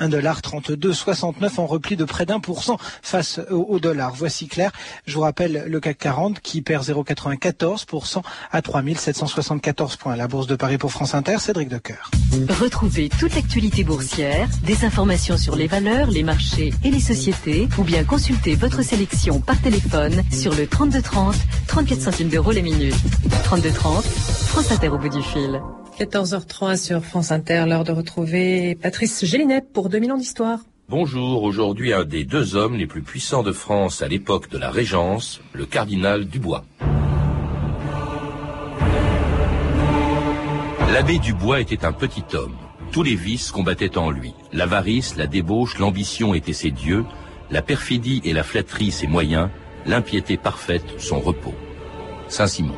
1,3269 en repli de près d'un pour cent face au, dollar. Voici clair. Je vous rappelle le CAC 40 qui perd 0,94% à 3774 points. La Bourse de Paris pour France Inter, Cédric Decoeur. Retrouvez toute l'actualité boursière, des informations sur les valeurs, les marchés et les sociétés, ou bien consultez votre sélection par téléphone sur le 3230, 34 centimes d'euros les minutes. 3230, France Inter au bout du fil. 14h03 sur France Inter, l'heure de retrouver Patrice Gélinet pour 2000 ans d'histoire. Bonjour, aujourd'hui un des deux hommes les plus puissants de France à l'époque de la Régence, le cardinal Dubois. L'abbé Dubois était un petit homme. Tous les vices combattaient en lui. L'avarice, la débauche, l'ambition étaient ses dieux, la perfidie et la flatterie ses moyens, l'impiété parfaite son repos. Saint-Simon.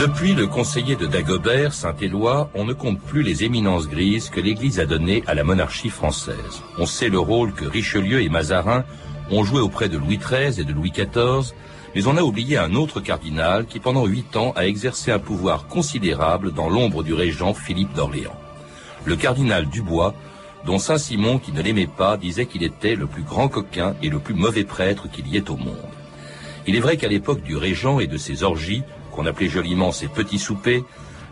Depuis le conseiller de Dagobert, Saint-Éloi, on ne compte plus les éminences grises que l'Église a données à la monarchie française. On sait le rôle que Richelieu et Mazarin ont joué auprès de Louis XIII et de Louis XIV, mais on a oublié un autre cardinal qui pendant huit ans a exercé un pouvoir considérable dans l'ombre du régent Philippe d'Orléans. Le cardinal Dubois, dont Saint-Simon, qui ne l'aimait pas, disait qu'il était le plus grand coquin et le plus mauvais prêtre qu'il y ait au monde. Il est vrai qu'à l'époque du régent et de ses orgies, qu'on appelait joliment ses petits soupers,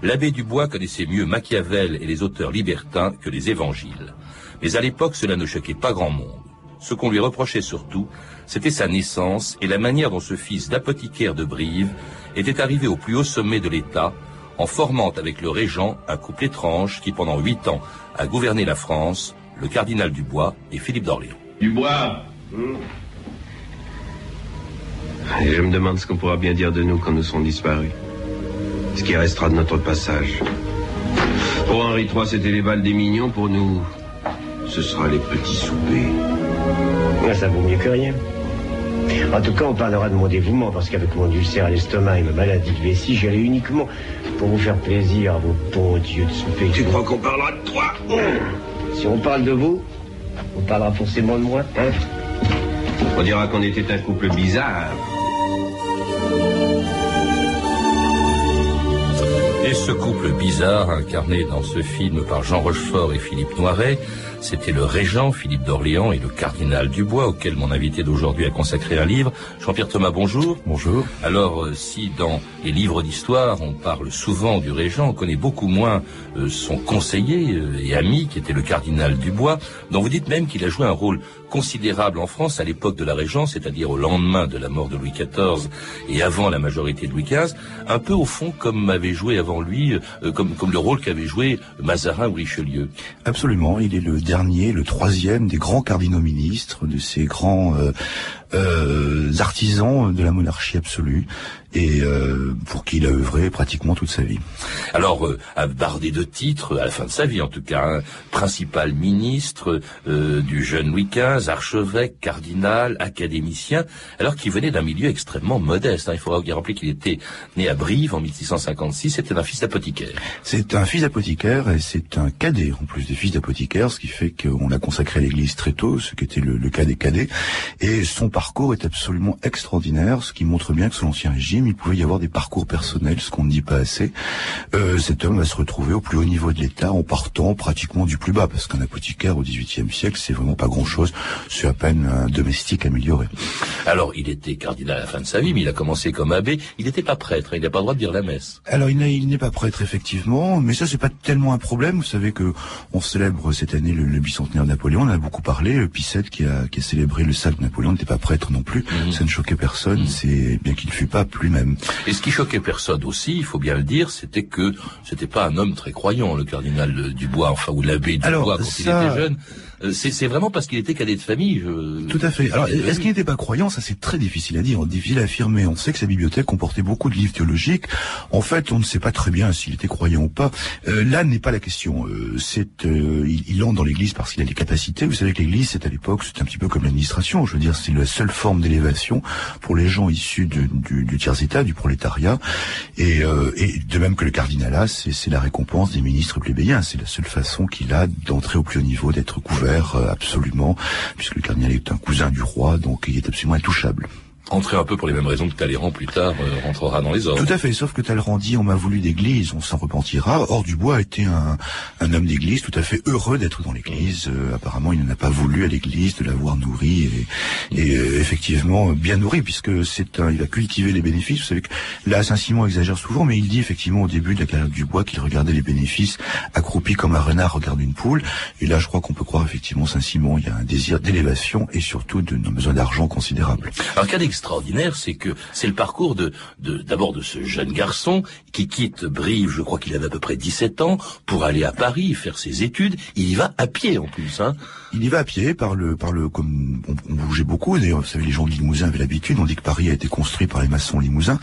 l'abbé Dubois connaissait mieux Machiavel et les auteurs libertins que les évangiles. Mais à l'époque, cela ne choquait pas grand monde. Ce qu'on lui reprochait surtout, c'était sa naissance et la manière dont ce fils d'apothicaire de Brive était arrivé au plus haut sommet de l'État en formant avec le régent un couple étrange qui pendant huit ans a gouverné la France, le cardinal Dubois et Philippe d'Orléans. Dubois et je me demande ce qu'on pourra bien dire de nous quand nous serons disparus. Ce qui restera de notre passage. Pour Henri III, c'était les balles des mignons. Pour nous, ce sera les petits soupers. ça vaut mieux que rien. En tout cas, on parlera de mon dévouement, parce qu'avec mon ulcère à l'estomac et ma maladie de vessie, j'allais uniquement pour vous faire plaisir à vos bons dieux de souper. Tu crois qu'on parlera de toi Si on parle de vous, on parlera forcément de moi, hein On dira qu'on était un couple bizarre. Couple bizarre, incarné dans ce film par Jean Rochefort et Philippe Noiret, c'était le régent Philippe d'Orléans et le cardinal Dubois, auquel mon invité d'aujourd'hui a consacré un livre. Jean-Pierre Thomas, bonjour. Bonjour. Alors, euh, si dans les livres d'histoire, on parle souvent du régent, on connaît beaucoup moins euh, son conseiller euh, et ami, qui était le cardinal Dubois, dont vous dites même qu'il a joué un rôle considérable en France à l'époque de la Régence, c'est-à-dire au lendemain de la mort de Louis XIV et avant la majorité de Louis XV, un peu au fond comme avait joué avant lui, comme, comme le rôle qu'avait joué Mazarin ou Richelieu. Absolument, il est le dernier, le troisième des grands cardinaux ministres, de ces grands euh, artisans de la monarchie absolue et euh, pour qui il a œuvré pratiquement toute sa vie. Alors, euh, bardé de titres, à la fin de sa vie en tout cas, hein, principal ministre euh, du jeune Louis XV, archevêque, cardinal, académicien, alors qu'il venait d'un milieu extrêmement modeste. Hein. Il faudra rappeler qu'il était né à Brive en 1656, c'était un fils d'apothicaire. C'est un fils d'apothicaire et c'est un cadet en plus des fils d'apothicaire, ce qui fait qu'on l'a consacré à l'église très tôt, ce qui était le, le cas des cadets. Et son parcours est absolument extraordinaire, ce qui montre bien que sous l'Ancien Régime, il pouvait y avoir des parcours personnels, ce qu'on ne dit pas assez. Euh, cet homme va se retrouver au plus haut niveau de l'État en partant pratiquement du plus bas, parce qu'un apothicaire au XVIIIe siècle, c'est vraiment pas grand-chose, c'est à peine un domestique amélioré. Alors, il était cardinal à la fin de sa vie, mais il a commencé comme abbé. Il n'était pas prêtre, il n'a pas le droit de dire la messe. Alors, il n'est pas prêtre, effectivement, mais ça, c'est pas tellement un problème. Vous savez que on célèbre cette année le, le bicentenaire de Napoléon, on en a beaucoup parlé. Picette, qui a, qui a célébré le sacre de Napoléon, n'était pas prêtre non plus. Mhm. Ça ne choquait personne, Mhm. c'est bien qu'il ne fût pas plus même. Et ce qui choquait personne aussi, il faut bien le dire, c'était que c'était pas un homme très croyant, le cardinal Dubois, enfin ou l'abbé Dubois Alors, quand ça- il était jeune. Euh, c'est vraiment parce qu'il était cadet de famille. Tout à fait. Alors, est-ce qu'il n'était pas croyant? Ça, c'est très difficile à dire, difficile à affirmer. On sait que sa bibliothèque comportait beaucoup de livres théologiques. En fait, on ne sait pas très bien s'il était croyant ou pas. Euh, là n'est pas la question. Euh, c'est il, il, entre dans l'Église parce qu'il a des capacités. Vous savez que l'Église, c'est à l'époque, c'est un petit peu comme l'administration. Je veux dire, c'est la seule forme d'élévation pour les gens issus du, du tiers-état, du prolétariat, et, et de même que le cardinalat, c'est la récompense des ministres plébéiens. C'est la seule façon qu'il a d'entrer au plus haut niveau, d'être couvert euh, absolument, puisque le cardinal est un cousin du roi, donc il est absolument intouchable entrer un peu pour les mêmes raisons que Talleyrand plus tard euh, rentrera dans les ordres. Tout à fait, sauf que Talleyrand dit on m'a voulu d'église, on s'en repentira. Or Dubois était un, un homme d'église tout à fait heureux d'être dans l'église. Euh, apparemment, il n'en a pas voulu à l'église de l'avoir nourri et, et euh, effectivement bien nourri puisque c'est un, il va cultiver les bénéfices. Vous savez que là Saint-Simon exagère souvent, mais il dit effectivement au début de la carrière de Dubois qu'il regardait les bénéfices accroupi comme un renard regarde une poule. Et là, je crois qu'on peut croire effectivement Saint-Simon, il y a un désir d'élévation et surtout de, de besoin d'argent considérable. Alors extraordinaire, c'est que c'est le parcours de d'abord de, ce jeune garçon qui quitte Brive, je crois qu'il avait à peu près 17 ans, pour aller à Paris faire ses études. Il y va à pied en plus. Hein. Il y va à pied par le par le comme on, bougeait beaucoup. D'ailleurs, vous savez, les gens de Limousin avaient l'habitude. On dit que Paris a été construit par les maçons limousins.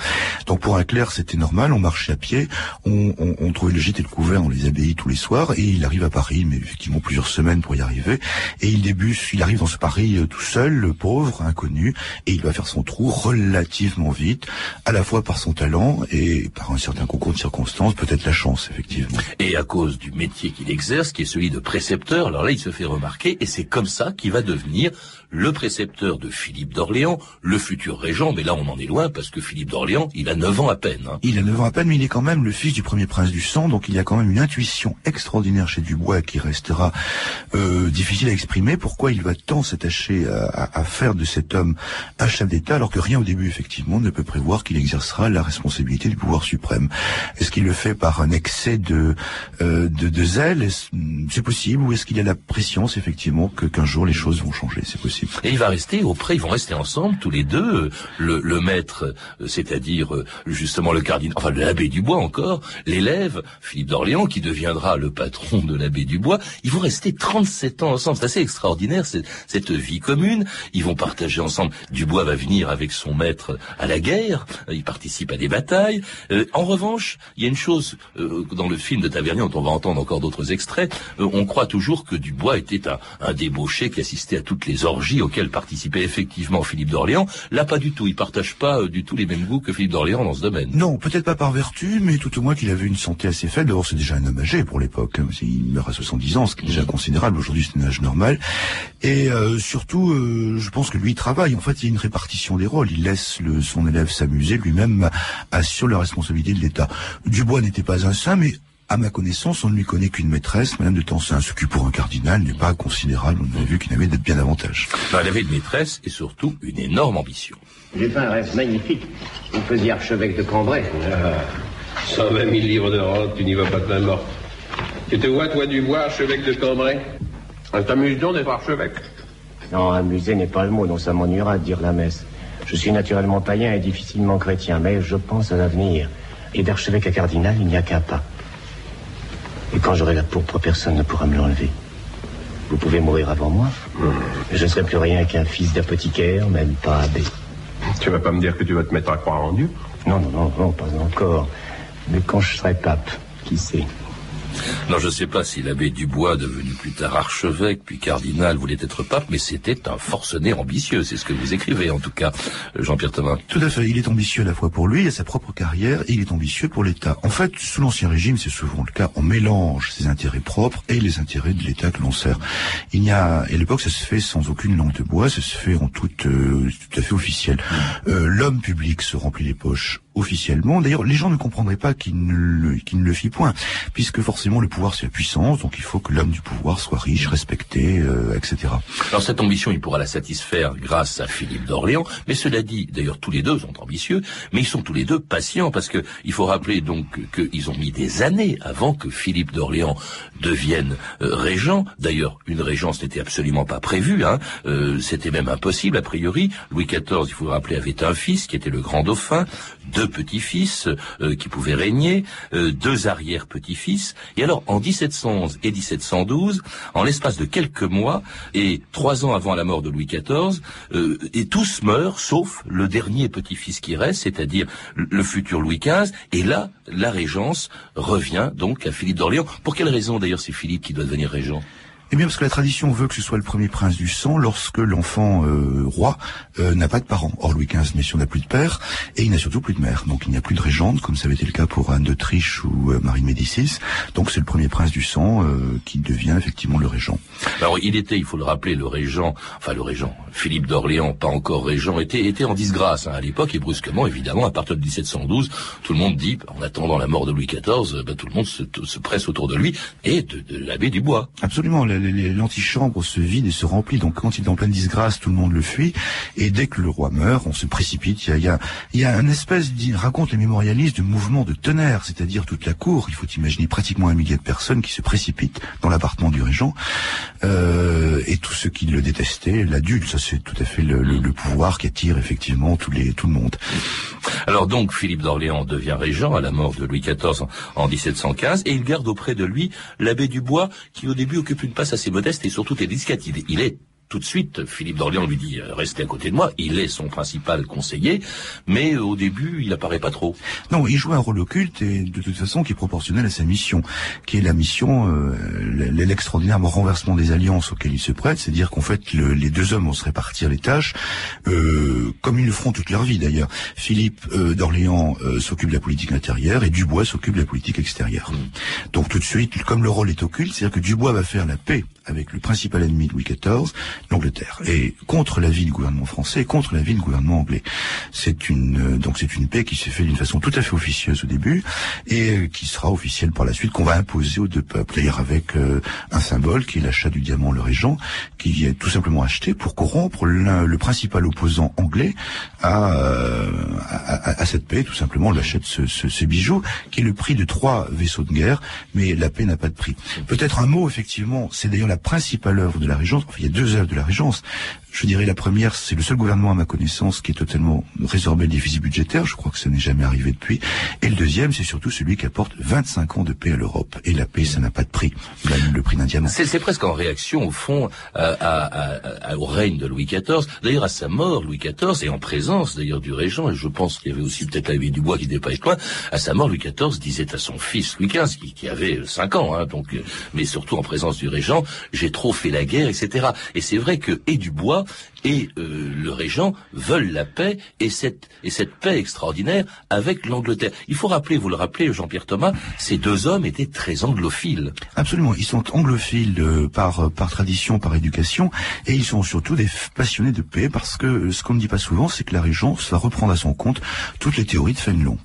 Donc pour un clerc, c'était normal. On marchait à pied. On, on, on trouvait le gîte et le couvert dans les abbayes tous les soirs. Et il arrive à Paris, mais effectivement plusieurs semaines pour y arriver. Et il débute, il arrive dans ce Paris euh, tout seul, le pauvre, inconnu, et il va faire son trou relativement vite, à la fois par son talent et par un certain concours de circonstances, peut-être la chance, effectivement. Et à cause du métier qu'il exerce, qui est celui de précepteur, alors là, il se fait remarquer, et c'est comme ça qu'il va devenir le précepteur de Philippe d'Orléans, le futur régent, mais là on en est loin parce que Philippe d'Orléans, il a 9 ans à peine. Hein. Il a 9 ans à peine, mais il est quand même le fils du premier prince du sang, donc il y a quand même une intuition extraordinaire chez Dubois qui restera euh, difficile à exprimer. Pourquoi il va tant s'attacher à, à, faire de cet homme un chef d'État alors que rien au début effectivement ne peut prévoir qu'il exercera la responsabilité du pouvoir suprême? Est-ce qu'il le fait par un excès de, euh, de, de zèle? C'est possible, ou est-ce qu'il a la préscience effectivement que qu'un jour les choses vont changer? C'est possible. Et il va rester auprès, ils vont rester ensemble tous les deux, le, le maître, euh, c'est-à-dire euh, justement le cardinal, enfin l'abbé Dubois encore, l'élève, Philippe d'Orléans, qui deviendra le patron de l'abbé Dubois. Ils vont rester 37 ans ensemble. C'est assez extraordinaire cette, cette vie commune. Ils vont partager ensemble. Dubois va venir avec son maître à la guerre. Il participe à des batailles. Euh, en revanche, il y a une chose dans le film de Tavernier dont on va entendre encore d'autres extraits. on croit toujours que Dubois était un, un débauché qui assistait à toutes les orgies auquel participait effectivement Philippe d'Orléans. Là, pas du tout. Il partage pas euh, du tout les mêmes goûts que Philippe d'Orléans dans ce domaine. Non, peut-être pas par vertu, mais tout au moins qu'il avait une santé assez faible. D'abord, c'est déjà un homme âgé pour l'époque. Il meurt à 70 ans, ce qui est déjà considérable. Aujourd'hui, c'est un âge normal. Et euh, surtout, euh, je pense que lui il travaille. En fait, il y a une répartition des rôles. Il laisse le, son élève s'amuser. Lui-même assure la responsabilité de l'État. Dubois n'était pas un saint, mais à ma connaissance, on ne lui connaît qu'une maîtresse, Madame de Tencin, ce qui pour un cardinal n'est pas considérable. On a vu qu'il avait bien davantage. elle avait une maîtresse et surtout une énorme ambition. J'ai fait un rêve magnifique. Vous faisiez archevêque de Cambrai. Ah, 120 000 livres de rente, tu n'y vas pas de main morte. Tu te vois, toi, du bois, archevêque de Cambrai? Un t'amuse donc d'être archevêque? Non, amuser n'est pas le mot, dont ça m'ennuiera de dire la messe. Je suis naturellement païen et difficilement chrétien, mais je pense à l'avenir. Et d'archevêque à cardinal, il n'y a qu'un pas. Et quand j'aurai la pourpre, personne ne pourra me l'enlever. Vous pouvez mourir avant moi. Je ne serai plus rien qu'un fils d'apothicaire, même pas abbé. Tu vas pas me dire que tu vas te mettre à croire en Dieu? Non, non, non, non, pas encore. Mais quand je serai pape, qui sait? Non, je ne sais pas si l'abbé Dubois, devenu plus tard archevêque, puis cardinal, voulait être pape, mais c'était un forcené ambitieux. C'est ce que vous écrivez, en tout cas, Jean-Pierre Thomas. Tout à fait. Il est ambitieux à la fois pour lui, et sa propre carrière, et il est ambitieux pour l'État. En fait, sous l'Ancien Régime, c'est souvent le cas. On mélange ses intérêts propres et les intérêts de l'État que l'on sert. Il y a, à l'époque, ça se fait sans aucune langue de bois, ça se fait en toute, euh, tout à fait officiel. Euh, L'homme public se remplit les poches officiellement. D'ailleurs, les gens ne comprendraient pas qu'il ne, le, ne le fit point, puisque forcément le pouvoir c'est la puissance, donc il faut que l'homme du pouvoir soit riche, respecté, euh, etc. Alors cette ambition, il pourra la satisfaire grâce à Philippe d'Orléans, mais cela dit, d'ailleurs tous les deux sont ambitieux, mais ils sont tous les deux patients, parce que il faut rappeler donc qu'ils ont mis des années avant que Philippe d'Orléans devienne euh, régent. D'ailleurs, une régence n'était absolument pas prévue, hein. Euh, c'était même impossible a priori. Louis XIV, il faut rappeler, avait un fils qui était le grand dauphin, deux petits-fils euh, qui pouvaient régner, euh, deux arrière-petits-fils. Et alors, en 1711 et 1712, en l'espace de quelques mois, et trois ans avant la mort de Louis XIV, et tous meurent, sauf le dernier petit-fils qui reste, c'est-à-dire le futur Louis XV. Et là, la régence revient donc à Philippe d'Orléans. Pour quelle raison, d'ailleurs, c'est Philippe qui doit devenir régent? Eh bien, parce que la tradition veut que ce soit le premier prince du sang lorsque l'enfant euh, roi euh, n'a pas de parents. Or, Louis XV, sûr, n'a plus de père et il n'a surtout plus de mère. Donc, il n'y a plus de régente, comme ça avait été le cas pour Anne d'Autriche ou euh, Marie de Médicis. Donc, c'est le premier prince du sang qui devient effectivement le régent. Alors, il était, il faut le rappeler, le régent, enfin le régent, Philippe d'Orléans, pas encore régent, était, était en disgrâce hein, à l'époque et brusquement, évidemment, à partir de 1712, tout le monde dit, en attendant la mort de Louis XIV, ben, tout le monde se, se, presse autour de lui et de, de l'abbé Dubois. Absolument l'antichambre se vide et se remplit. Donc quand il est en pleine disgrâce, tout le monde le fuit. Et dès que le roi meurt, on se précipite. Il y a, il y a, il y a un espèce, raconte les mémorialistes, de mouvement de tonnerre, c'est-à-dire toute la cour. Il faut imaginer pratiquement un millier de personnes qui se précipitent dans l'appartement du régent. Euh, et tous ceux qui le détestaient l'adulent. Ça, c'est tout à fait le, le, le, pouvoir qui attire effectivement tous les, tout le monde. Alors donc, Philippe d'Orléans devient régent à la mort de Louis XIV en 1715 et il garde auprès de lui l'abbé Dubois qui au début occupe une place assez modeste et surtout discrète. Il, est tout de suite, Philippe d'Orléans lui dit euh, restez à côté de moi. Il est son principal conseiller, mais euh, au début, il apparaît pas trop. Non, il joue un rôle occulte et de toute façon qui est proportionnel à sa mission, qui est la mission, euh, l'extraordinaire renversement des alliances auxquelles il se prête, c'est-à-dire qu'en fait les deux hommes vont se répartir les tâches, comme ils le feront toute leur vie d'ailleurs. Philippe d'Orléans s'occupe de la politique intérieure et Dubois s'occupe de la politique extérieure. Mm. Donc tout de suite, comme le rôle est occulte, c'est-à-dire que Dubois va faire la paix avec le principal ennemi de Louis XIV, l'Angleterre, et contre l'avis du gouvernement français contre l'avis du gouvernement anglais. C'est une euh, donc c'est une paix qui s'est faite d'une façon tout à fait officieuse au début et euh, qui sera officielle par la suite, qu'on va imposer aux deux peuples, d'ailleurs avec euh, un symbole qui est l'achat du diamant le régent, qui est tout simplement acheté pour corrompre le principal opposant anglais à, à, à, cette paix. Tout simplement, on l'achète ce, ce, ce bijou qui est le prix de trois vaisseaux de guerre, mais la paix n'a pas de prix. Peut-être un mot effectivement, c'est d'ailleurs la principale œuvre de la Régence, enfin, il y a deux œuvres de la Régence, je dirais la première, c'est le seul gouvernement à ma connaissance qui est totalement résorbé le déficit budgétaire. Je crois que ça n'est jamais arrivé depuis. Et le deuxième, c'est surtout celui qui apporte 25 ans de paix à l'Europe. Et la paix, ça n'a pas de prix. Le prix d'un diamant. C'est presque en réaction, au fond, au règne de Louis XIV. D'ailleurs, à sa mort, Louis XIV, et en présence d'ailleurs du régent, et je pense qu'il y avait aussi peut-être la vie du bois qui n'était pas loin, à sa mort, Louis XIV disait à son fils Louis XV, qui, avait 5 ans, hein, donc, euh, mais surtout en présence du régent, j'ai trop fait la guerre, etc. Et c'est vrai que et Dubois et euh, le régent veulent la paix et cette et cette paix extraordinaire avec l'Angleterre. Il faut rappeler, vous le rappelez, Jean-Pierre Thomas, ces deux hommes étaient très anglophiles. Absolument, ils sont anglophiles euh, par par tradition, par éducation, et ils sont surtout des passionnés de paix parce que ce qu'on ne dit pas souvent, c'est que la régence va reprendre à son compte toutes les théories de Fénelon,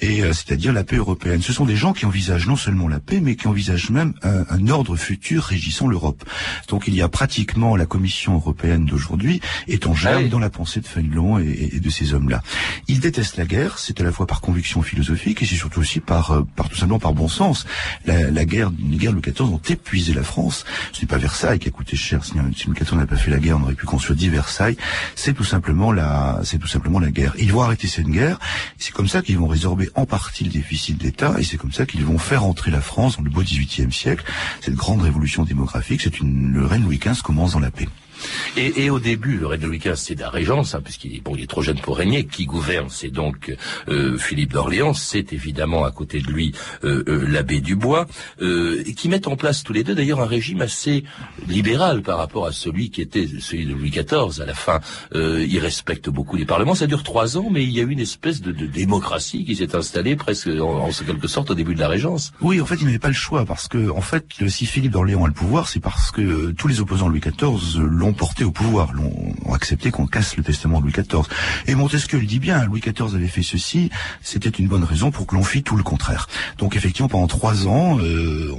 et euh, c'est-à-dire la paix européenne. Ce sont des gens qui envisagent non seulement la paix, mais qui envisagent même un, ordre futur régissant l'Europe. Donc il y a pratiquement la Commission européenne de aujourd'hui est en germe dans la pensée de Fénelon et, et, de ces hommes-là. Ils détestent la guerre, c'est à la fois par conviction philosophique et c'est surtout aussi par, euh, par tout simplement par bon sens. La, la guerre, les guerres Louis XIV ont épuisé la France. Ce n'est pas Versailles qui a coûté cher. Si, Louis XIV n'a pas fait la guerre, on aurait pu construire dit Versailles. C'est tout simplement la, c'est tout simplement la guerre. Ils vont arrêter cette guerre. C'est comme ça qu'ils vont résorber en partie le déficit d'État et c'est comme ça qu'ils vont faire entrer la France dans le beau XVIIIe siècle. Cette grande révolution démographique, c'est une, le règne Louis XV commence dans la paix. Et, et, au début, de Louis XV, c'est la régence, hein, puisqu'il est, bon, est trop jeune pour régner. Qui gouverne, c'est donc euh, Philippe d'Orléans. C'est évidemment à côté de lui euh, euh, l'abbé Dubois, euh, qui mettent en place tous les deux d'ailleurs un régime assez libéral par rapport à celui qui était celui de Louis XIV. À la fin, euh, il respecte beaucoup les parlements. Ça dure trois ans, mais il y a eu une espèce de, de démocratie qui s'est installée presque en, en, quelque sorte au début de la régence. Oui, en fait, il n'avait pas le choix parce que, en fait, si Philippe d'Orléans a le pouvoir, c'est parce que tous les opposants de Louis XIV l'ont porté au pouvoir, l'ont accepté qu'on casse le testament de Louis XIV. Et Montesquieu le dit bien, Louis XIV avait fait ceci, c'était une bonne raison pour que l'on fît tout le contraire. Donc effectivement, pendant trois ans, euh,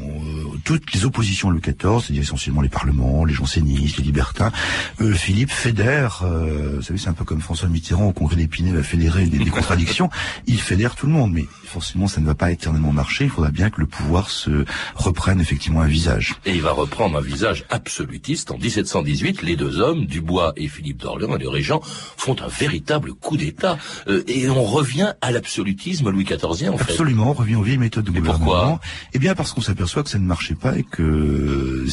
toutes les oppositions à Louis XIV, c'est-à-dire essentiellement les parlements, les jansénistes, les libertins, euh, Philippe fédère, euh, vous savez, c'est un peu comme François Mitterrand au congrès d'Épinay va fédérer des, des contradictions, il fédère tout le monde, mais forcément ça ne va pas éternellement marcher, il faudra bien que le pouvoir se reprenne effectivement un visage. Et il va reprendre un visage absolutiste en 1718, les deux hommes, Dubois et Philippe d'Orléans, et le régent, font un véritable coup d'État. Euh, et on revient à l'absolutisme Louis XIV, en fait. Absolument, on revient aux vieilles méthodes de gouvernement. pourquoi? Eh bien, parce qu'on s'aperçoit que ça ne marchait pas et que,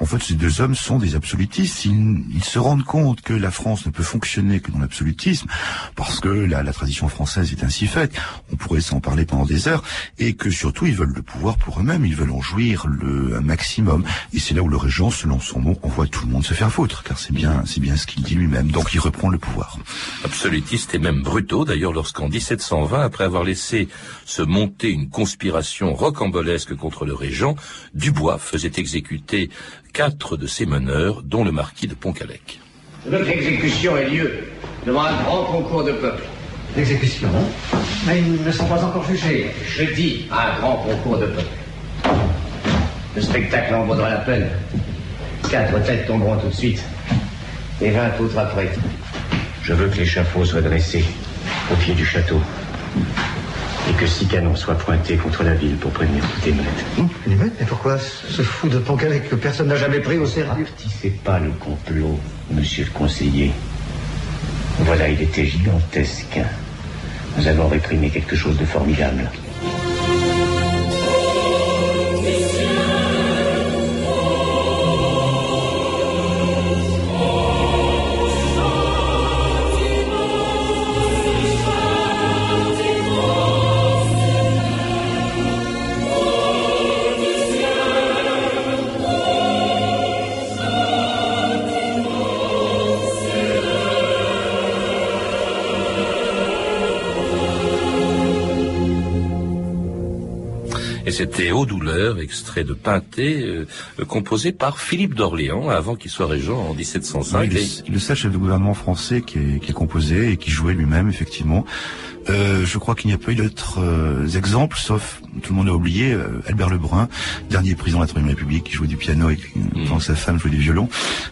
en fait, ces deux hommes sont des absolutistes. Ils, ils se rendent compte que la France ne peut fonctionner que dans l'absolutisme, parce que la, la tradition française est ainsi faite. On pourrait s'en parler pendant des heures, et que surtout, ils veulent le pouvoir pour eux-mêmes. Ils veulent en jouir le un maximum. Et c'est là où le régent, selon son mot, envoie tout le monde se faire foutre, car c'est bien, c'est bien ce qu'il dit lui-même. Donc, il reprend le pouvoir. absolutistes et même brutaux. D'ailleurs, lorsqu'en 1720, après avoir laissé se monter une conspiration rocambolesque contre le régent, Dubois faisait exécuter quatre de ses meneurs, dont le marquis de Pontcallec. Notre exécution ait lieu devant un grand concours de peuple. L'exécution Mais ils ne sont pas encore jugés. Je dis un grand concours de peuple. Le spectacle en vaudra la peine. Quatre têtes tomberont tout de suite. Et vingt autres après. Je veux que l'échafaud soit dressé au pied du château. Et que six canons soient pointés contre la ville pour prévenir toute émeute. Hum, une émeute Mais pourquoi ce fou de Poncalec que personne n'a jamais pris au sérieux Avertissez pas le complot, monsieur le conseiller. Voilà, il était gigantesque. Nous avons réprimé quelque chose de formidable. C'était Aux douleurs, extrait de Pinté, euh, composé par Philippe d'Orléans, avant qu'il soit régent en 1705. il, Et- est, il est le seul chef de gouvernement français qui, est, qui a composé et qui jouait lui-même, effectivement. Euh, je crois qu'il n'y a pas eu d'autres euh, exemples, sauf, tout le monde a oublié, euh, Albert Lebrun, dernier président de la Troisième République, qui jouait du piano et qui, pendant que sa femme jouait du violon.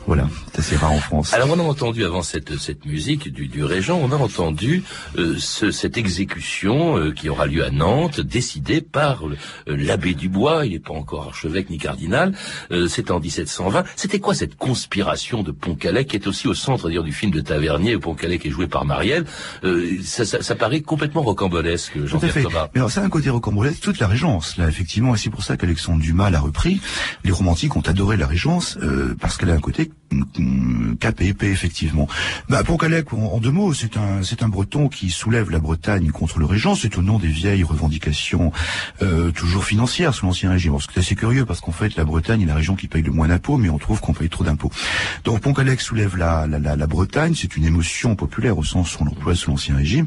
Voilà, c'est assez rare en France. Alors on a entendu avant cette, cette musique du, du régent, on a entendu euh, ce- cette exécution euh, qui aura lieu à Nantes, décidée par euh, l'abbé Dubois, il n'est pas encore archevêque ni cardinal, euh, c'était en 1720. C'était quoi cette conspiration de Pontcallec qui est aussi au centre d'ailleurs du film de Tavernier où Pontcallec est joué par Marielle? Euh, ça, ça, ça paraît complètement rocambolesque, Jean-Pierre. Thomas. Mais alors, a un côté rocambolesque, toute la Régence, là, effectivement, et c'est pour ça qu'Alexandre Dumas l'a repris. Les romantiques ont adoré la Régence, euh, parce qu'elle a un côté épais, effectivement. Bah, Pontcallec, en, en deux mots, c'est un, c'est un breton qui soulève la Bretagne contre le Régent, c'est au nom des vieilles revendications, euh, toujours financières sous l'Ancien Régime. C'est assez curieux, parce qu'en fait, la Bretagne est la région qui paye le moins d'impôts, mais on trouve qu'on paye trop d'impôts. Donc, Pontcallec soulève la, la, la, la Bretagne, c'est une émotion populaire au sens où on l'emploie sous l'Ancien Régime.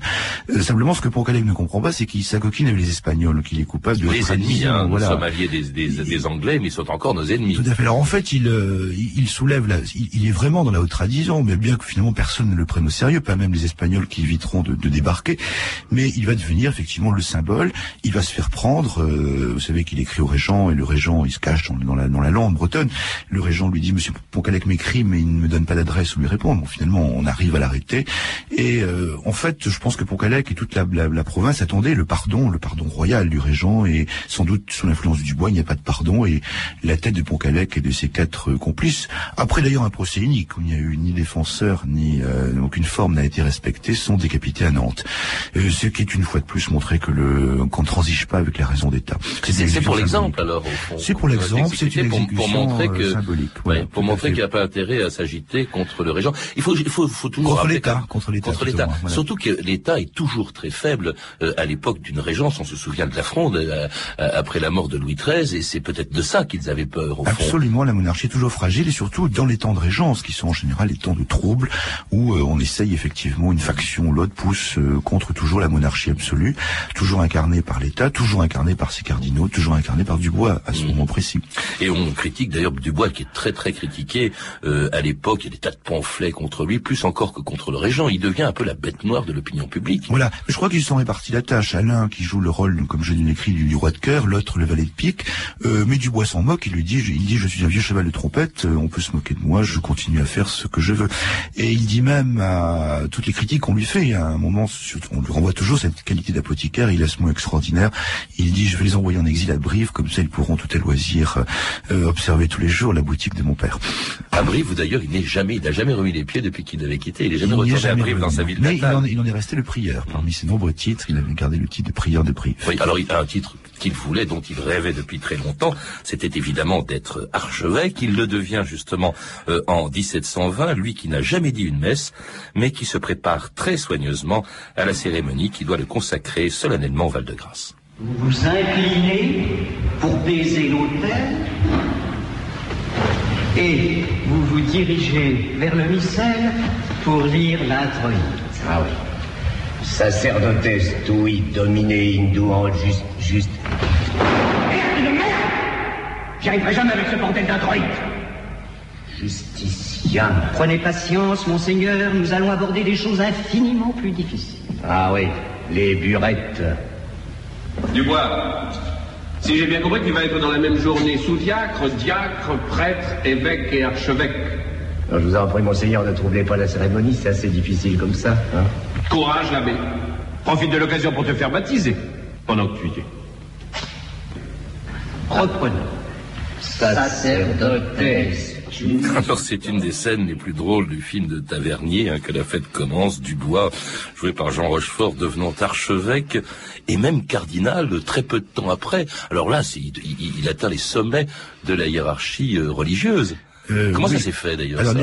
Euh, simplement, ce que Pontcallec ne comprend pas, c'est qu'il s'acoquine avec les Espagnols, qu'il est coupable de Les ennemis, hein, nous voilà. sommes alliés des, des, des Anglais, mais ils sont encore nos ennemis. Tout à fait. Alors en fait, il, euh, il il soulève, la, il, est vraiment dans la haute trahison, mais bien que finalement personne ne le prenne au sérieux, pas même les Espagnols qui éviteront de, de débarquer. Mais il va devenir effectivement le symbole. Il va se faire prendre. euh, vous savez qu'il écrit au régent et le régent il se cache dans, dans la, dans la lande bretonne. Le régent lui dit Monsieur Poncalec m'écrit, mais il ne me donne pas d'adresse où lui répondre. Bon, finalement, on arrive à l'arrêter. Et euh, en fait, je pense que Poncalec et toute la, la, la province attendaient le pardon, le pardon royal du régent. Et sans doute sous l'influence du Dubois, il n'y a pas de pardon. Et la tête de Poncalec et de ses quatre euh, complices. Après d'ailleurs un procès unique où il n'y a eu ni défenseur ni euh, aucune forme n'a été respectée, sont décapités à Nantes. Euh, ce qui est une fois de plus montré que le qu'on ne transige pas avec la raison d'État. C'est pour l'exemple alors. C'est pour l'exemple, c'est une Pour- exécution pour, montrer euh, que symbolique. Ouais, Voilà, pour montrer qu'il n'y a pas intérêt à s'agiter contre le régent. Il faut, il faut, faut toujours Contre l'État, contre l'État, contre l'État. voilà. Surtout que l'État est toujours très faible euh, à l'époque d'une régence. On se souvient de la Fronde euh, euh, après la mort de Louis XIII, et c'est peut-être de ça qu'ils avaient peur au fond. Absolument, la monarchie est toujours fragile et surtout dans les temps de régence qui sont en général les temps de troubles où euh, on essaye effectivement une faction ou l'autre pousse euh, contre toujours la monarchie absolue, toujours incarnée par l'État, toujours incarnée par ses cardinaux, toujours incarnée par Dubois à ce Mhm. moment précis. Et on critique d'ailleurs Dubois qui est très très critiqué euh, à l'époque. Il y a des tas de pamphlets contre lui, plus encore que contre le régent. Il devient un peu la bête noire de l'opinion publique. Voilà, Je crois qu'ils sont répartis la tâche. Alain qui joue le rôle, comme je l'écris, du, du roi de cœur, l'autre le valet de pique. Euh, mais Dubois s'en moque. Il lui dit, il dit, je suis un vieux cheval de trompette. euh, on peut se moquer de moi. Je continue à faire ce que je veux. Et il dit même à toutes les critiques qu'on lui fait. À un moment, on lui renvoie toujours cette qualité d'apothicaire. Il a ce mot extraordinaire. Il dit, je vais les envoyer en exil à Brive, comme ça ils pourront tout à loisir euh, observer tous les jours la boutique de mon père. À Brive, d'ailleurs, il n'est jamais, il n'a jamais remis les pieds depuis qu'il avait quitté. Il n'est jamais Il n'y est retourné à Brive dans sa ville Mais il en, il en est resté le prieur. Parmi ses nombreux titres, il avait gardé le titre de prieur de Brive. Oui, alors il a un titre qu'il voulait, dont il rêvait depuis très longtemps, c'était évidemment d'être archevêque. Il le devient justement euh, en 1720, lui qui n'a jamais dit une messe, mais qui se prépare très soigneusement à la cérémonie qui doit le consacrer solennellement au Val-de-Grâce. Vous vous inclinez pour baiser l'autel et vous vous dirigez vers le missel pour lire l'introïde. Ah oui. Sacerdotes tui domine induant juste, juste. J'y arriverai jamais avec ce bordel d'introïde. Justiciam. Prenez patience, monseigneur, nous allons aborder des choses infiniment plus difficiles. Ah oui, les burettes. Dubois, si j'ai bien compris, tu vas être dans la même journée sous-diacre, diacre, prêtre, évêque et archevêque. Alors, je vous en prie, monseigneur, ne troublez pas la cérémonie, c'est assez difficile comme ça. Hein Courage, l'abbé. Profite de l'occasion pour te faire baptiser pendant que tu y es. Reprenons. Alors c'est une des scènes les plus drôles du film de Tavernier, hein, que la fête commence, Dubois, joué par Jean Rochefort, devenant archevêque et même cardinal très peu de temps après. Alors là, il atteint les sommets de la hiérarchie euh, religieuse. Euh, Comment oui. ça s'est fait d'ailleurs Alors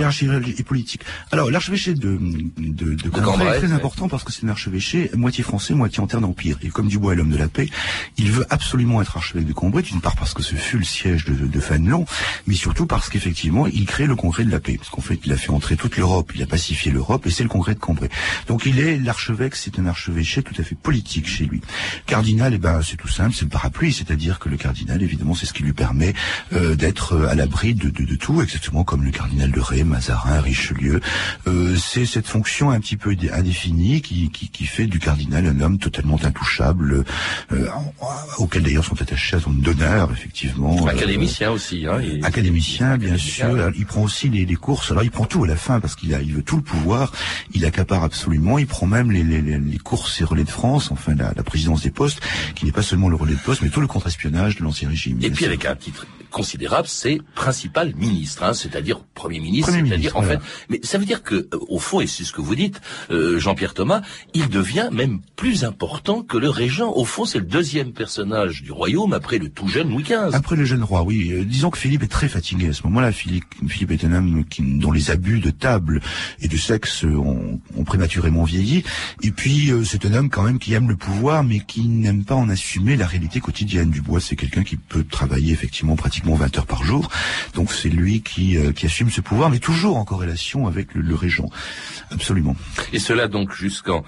et politique. Alors l'archevêché de, de, de, Cambrai Cambrai, est très ouais. important parce que c'est un archevêché moitié français, moitié en terre d'empire. Et comme Dubois est l'homme de la paix, il veut absolument être archevêque de Cambrai, d'une part parce que ce fut le siège de, de Fénelon, mais surtout parce qu'effectivement il crée le congrès de la paix. Parce qu'en fait il a fait entrer toute l'Europe, il a pacifié l'Europe et c'est le congrès de Cambrai. Donc il est l'archevêque, c'est un archevêché tout à fait politique chez lui. Cardinal, eh ben c'est tout simple, c'est le parapluie, c'est-à-dire que le cardinal évidemment c'est ce qui lui permet euh, d'être euh, à l'abri de, de, de tout, exactement comme le cardinal de Ré, Mazarin, Richelieu. Euh, c'est cette fonction un petit peu dé- indéfinie qui, qui, qui fait du cardinal un homme totalement intouchable, euh, auquel d'ailleurs sont attachés à son d'honneur, effectivement. Euh, Académicien aussi. Hein, il- Académicien, bien académicien. sûr. Alors, il prend aussi les, les courses. Alors, il prend tout à la fin parce qu'il a, il veut tout le pouvoir. Il accapare absolument. Il prend même les, les, les- courses et relais de France, enfin la, la présidence des postes, qui n'est pas seulement le relais de poste, mais tout le contre-espionnage de l'ancien régime. Et puis avec un titre considérable, c'est principal ministre, hein, c'est-à-dire premier ministre, c'est-à-dire en fait. Mais ça veut dire que euh, au fond, et c'est ce que vous dites, euh, Jean-Pierre Thomas, il devient même plus important que le régent. Au fond, c'est le deuxième personnage du royaume après le tout jeune Louis XV. Après le jeune roi, oui. Euh, disons que Philippe est très fatigué à ce moment-là. Philippe, Philippe est un homme qui, dont les abus de table et de sexe ont, ont prématurément vieilli. Et puis, euh, c'est un homme quand même qui aime le pouvoir, mais qui n'aime pas en assumer la réalité quotidienne. Dubois, c'est quelqu'un qui peut travailler effectivement pratiquement 20 heures par jour. Donc, c'est lui qui, euh, qui assume ce pouvoir, mais toujours en corrélation avec le, le régent. Absolument. Et cela donc jusqu'en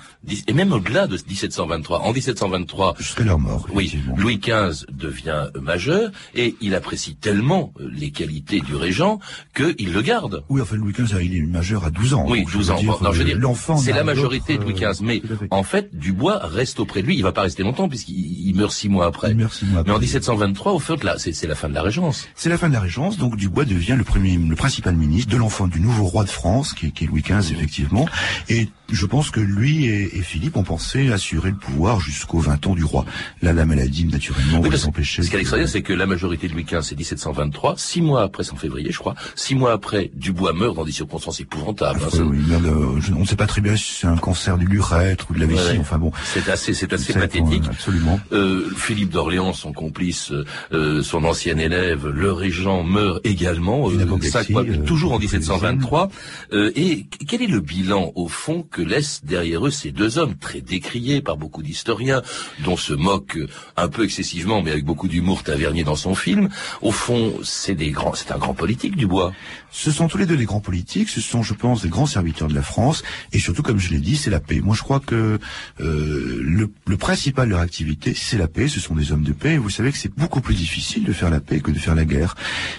et même au-delà de 1723. En 1723, Jusqu'à leur mort. Oui. Louis XV devient majeur et il apprécie tellement euh, les qualités du régent qu'il le garde. Oui, enfin, Louis XV, il est majeur à 12 ans. Oui, Donc, je 12 veux ans. dire, non, je veux euh, dire, l'enfant c'est la majorité de Louis XV, mais en fait, Dubois reste auprès de lui. Il va pas rester longtemps puisqu'il il meurt six mois après. Il meurt six mois Mais en après. 1723, au fait, là, c'est c'est la fin de la régence. C'est la fin de la régence, donc Dubois devient le premier, le principal ministre de l'enfant du nouveau roi de France, qui est, qui est Louis XV effectivement. Et je pense que lui et, et Philippe ont pensé assurer le pouvoir jusqu'aux 20 ans du roi. Là, la maladie naturellement Oui, va les empêcher. Ce qui est de- extraordinaire, c'est que la majorité de Louis XV, c'est 1723. Six mois après, c'est en février, je crois. Six mois après, Dubois meurt dans des circonstances épouvantables. hein. Affreux, oui, de- je- on ne sait pas très bien si c'est un cancer du l'urètre ou de la vessie. Ouais. Enfin bon, C'est assez, c'est assez pathétique. euh, Absolument. Euh, Philippe d'Orléans, son complice, euh, son ancien élève, le régent meurt également, euh, apoplexie, cinq mois- euh, toujours en très 1723. Euh, et quel est le bilan au fond que laissent derrière eux ces deux hommes très décriés par beaucoup d'historiens, dont se moque un peu excessivement, mais avec beaucoup d'humour Tavernier dans son film. Au fond, c'est des grands, c'est un grand politique Dubois. Ce sont tous les deux des grands politiques, ce sont, je pense, des grands serviteurs de la France, et surtout, comme je l'ai dit, c'est la paix. Moi, je crois que euh, le, le principal de leur activité, c'est la paix. Ce sont des hommes de paix. Et vous savez que c'est beaucoup plus difficile de faire la paix que de faire la guerre.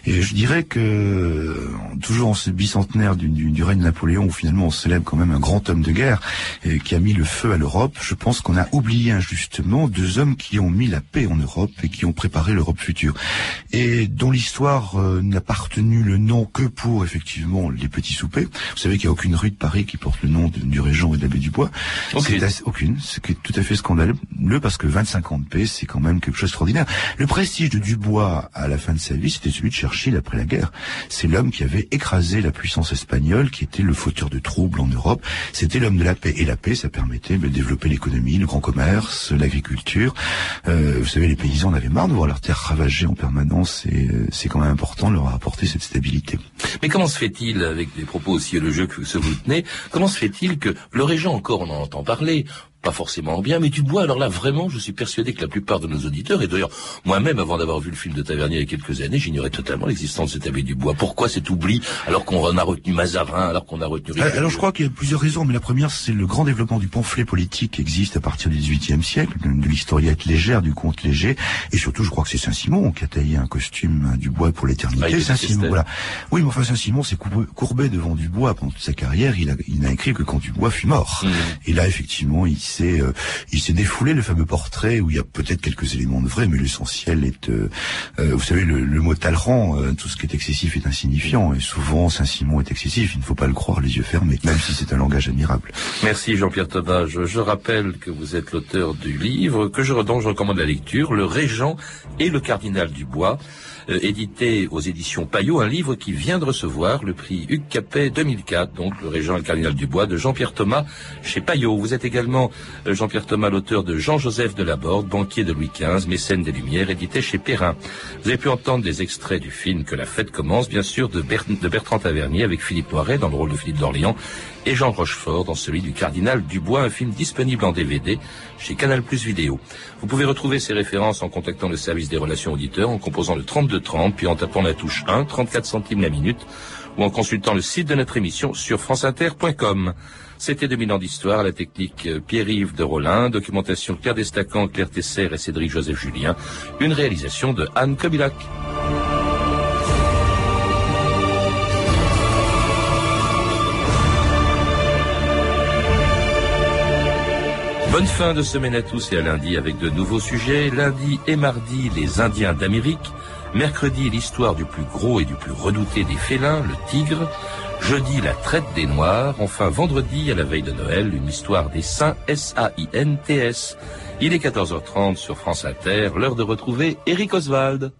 Et je dirais que, euh, toujours en ce bicentenaire du, du, du règne de Napoléon, où finalement on célèbre quand même un grand homme de guerre qui a mis le feu à l'Europe. Je pense qu'on a oublié injustement deux hommes qui ont mis la paix en Europe et qui ont préparé l'Europe future et dont l'histoire n'a pas retenu le nom que pour effectivement les petits soupers. Vous savez qu'il n'y a aucune rue de Paris qui porte le nom du régent et de l'abbé Dubois. Aucune. C'est aucune, ce qui est tout à fait scandaleux parce que 25 ans de paix, c'est quand même quelque chose d'extraordinaire. Le prestige de Dubois à la fin de sa vie, c'était celui de Churchill après la guerre. C'est l'homme qui avait écrasé la puissance espagnole, qui était le fauteur de troubles en Europe. C'était l'homme de la paix. Et la paix, ça permettait de développer l'économie, le grand commerce, l'agriculture. Euh, vous savez, les paysans en avaient marre de voir leurs terres ravagées en permanence et euh, c'est quand même important de leur apporter cette stabilité. Mais comment se fait-il, avec des propos aussi élogieux que vous tenez, comment se fait-il que le régent, encore on en entend parler, pas forcément bien, mais du bois, alors là, vraiment, je suis persuadé que la plupart de nos auditeurs, et d'ailleurs, moi-même, avant d'avoir vu le film de Tavernier il y a quelques années, j'ignorais totalement l'existence de cet abbé du bois. Pourquoi cet oubli, alors qu'on a retenu Mazarin, alors qu'on a retenu... Richelieu alors je crois qu'il y a plusieurs raisons, mais la première, c'est le grand développement du pamphlet politique qui existe à partir du XVIIIe siècle, de l'historiette légère, du conte léger, et surtout, je crois que c'est Saint-Simon qui a taillé un costume du bois pour l'éternité. Ah, Saint-Simon, voilà. Oui, mais enfin, Saint-Simon s'est courbé devant Dubois pendant toute sa carrière, il n'a écrit que quand Dubois fut mort. Mmh. Et là, effectivement, il s'est... Euh, il s'est défoulé le fameux portrait où il y a peut-être quelques éléments de vrai, mais l'essentiel est, euh, euh, vous savez, le, mot Talleyrand, euh, tout ce qui est excessif est insignifiant, et souvent Saint-Simon est excessif, il ne faut pas le croire les yeux fermés, même si c'est un langage admirable. Merci Jean-Pierre Thomas. Je, rappelle que vous êtes l'auteur du livre que je, dont je recommande la lecture, Le Régent et le Cardinal du Bois. Euh, édité aux éditions Payot, un livre qui vient de recevoir le prix Hugues Capet 2004, donc le régent et le cardinal Dubois de Jean-Pierre Thomas chez Payot. Vous êtes également, Jean-Pierre Thomas, l'auteur de Jean-Joseph de Laborde, banquier de Louis XV, mécène des Lumières, édité chez Perrin. Vous avez pu entendre des extraits du film Que la fête commence, bien sûr, de, de Bertrand Tavernier avec Philippe Noiret dans le rôle de Philippe d'Orléans et Jean Rochefort dans celui du cardinal Dubois, un film disponible en DVD chez Canal Plus Vidéo. Vous pouvez retrouver ces références en contactant le service des relations auditeurs, en composant le 3230, puis en tapant la touche 1, 34 centimes la minute, ou en consultant le site de notre émission sur franceinter.com. C'était 2000 ans d'histoire, la technique euh, Pierre-Yves de Rollin, documentation Claire Destacan, Claire Tesser et Cédric Joseph Julien, une réalisation de Anne Kobilac. Bonne fin de semaine à tous et à lundi avec de nouveaux sujets. Lundi et mardi, les Indiens d'Amérique. Mercredi, l'histoire du plus gros et du plus redouté des félins, le tigre. Jeudi, la traite des Noirs. Enfin, vendredi, à la veille de Noël, une histoire des saints S-A-I-N-T-S. Il est 14h30 sur France Inter, l'heure de retrouver Eric Oswald.